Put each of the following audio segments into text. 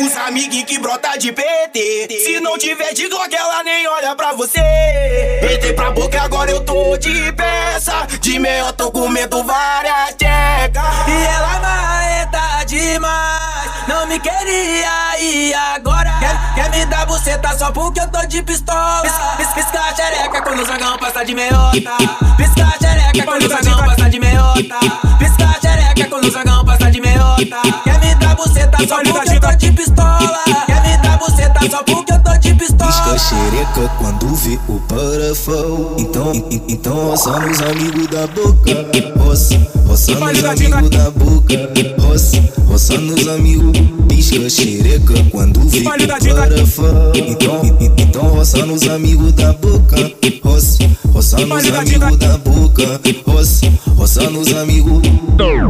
Os amiguinhos que brota de PT. Se não tiver de Glock, ela nem olha pra você. Entrei pra boca, agora eu tô de peça. De meio eu tô comendo várias tecas. E ela marreta demais. Não me queria e agora quer, quer me dar buceta só porque eu tô de pistola. Pis, pis, pisca a xereca quando o zangão passa de meiota. Pisca a xereca quando o zangão passa de meiota. Pisca a xereca quando o zangão passa de meiota. Buceta só porque eu tô de pistola. Quer me dar buceta só porque eu tô de pistola. Pisca xereca quando vê o parafão. Então, en- então roça nos amigos da boca. Roça, roça nos amigos da boca. Roça, roça nos amigos. Pisca xereca quando vê o parafão. Então, en- então roça nos amigos da boca. Roça, roça nos amigos da boca. Roça, roça nos amigos.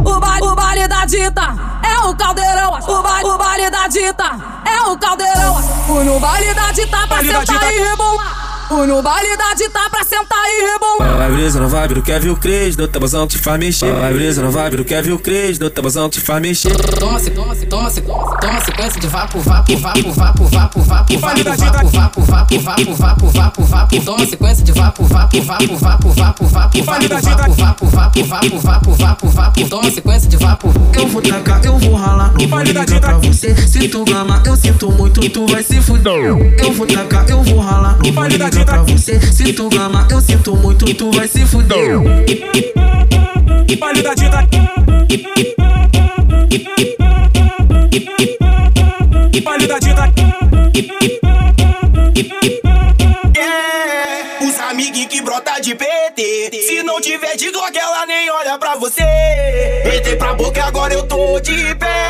O baile, o baile da dita é o caldeirão. O baile, o baile da dita é o caldeirão. Fui no baile da dita pra sentar e rebolar. Fui no baile da dita pra sentar e rebolar. Vai brisa na vibe do Kevin o Cres, do tabuzão que te faz mexer. Vai brisa na vibe do Kevin o Cres, do tabuzão que te faz mexer. Toma, se, toma, se, toma, se, toma sequência de vapo, vapo, vapo, vapo, vapo, vapo, vapo, vapo, vapo, vapo, vapo, vapo, vapo, vapo. Toma sequência de vapo, vapo, vapo, vapo, vapo, vapo, vapo, vapo, vapo, vapo, vapo, vapo, vapo, vapo. Toma sequência de vapo. Eu vou tacar, eu vou ralar, não vou ligar pra você. Se tu gama, eu sinto muito, tu vai se fuder. Eu vou tacar, eu vou ralar, não vou ligar pra você. Se tu gama, eu sinto muito, tu vai se fuder. Baile da dita. Baile da. É, os amiguinhos que brota de PT. Se não tiver de Glock, ela nem olha pra você. Entrei pra boca, agora eu tô de peça.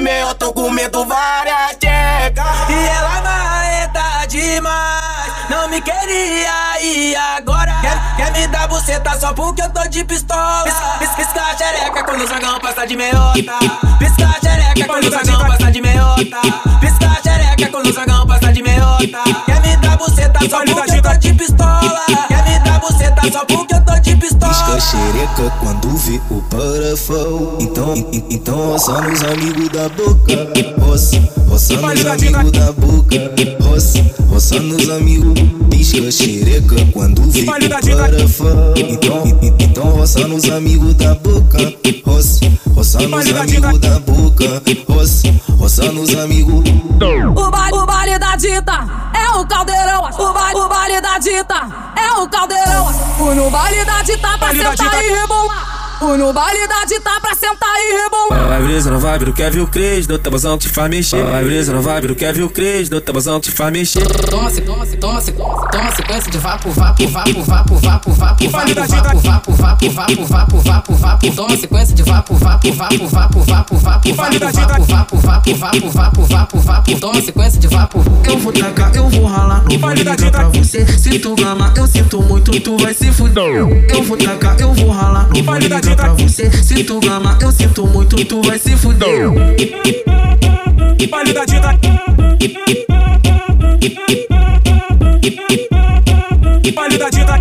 De meio eu tô comendo várias tecas. E ela marreta demais. Não me queria e agora quer, quer me dar buceta só porque eu tô de pistola. Pis, pis, pisca a xereca quando o zangão passa de meiota. Pisca a xereca quando o zangão passa de meiota. Pisca a xereca quando o zangão passa de meiota. Quer me dar buceta só porque eu tô de pistola. Buceta só porque eu tô de Pisca pistola. xereca quando vê o parafão. Então, en- então roça nos amigos da boca. Roça, roça nos amigos da boca. Roça, roça nos amigos. Pisca xereca quando vê o parafão. Então, en- então roça nos amigos da boca. Roça, roça nos amigos da boca. Roça, roça nos amigos. O baile, o da dita é o caldeirão. O baile, o baile da dita é o caldeirão. Fui no baile da dita pra Baile da sentar dita. e rebolar. Fui no baile da dita pra sentar e rebolar. Vai brisa na vibe do Kevin o Cres, do tabuzão que te faz mexer. Vai brisa na vibe do Kevin o Cres, do tabuzão que te faz mexer. Toma, se, toma, toma, toma sequência de vapo, vapo, vapo, vapo, vapo, vapo, vapo, vapo, vapo, vapo, vapo, vapo, vapo, vapo. Toma sequência de vapo, vapo, vapo, vapo, vapo, vapo, vapo, vapo, vapo, vapo, vapo, vapo, vapo, vapo. Toma sequência de vapo. Eu vou tacar, eu vou ralar, não vou ligar pra você. Se tu gama, eu sinto muito, tu vai se fuder. Eu vou tacar, eu vou ralar, não vou ligar beijo pra você. Se tu ama, eu sinto muito, tu vai se fuder. Qualidade da. Qualidade da.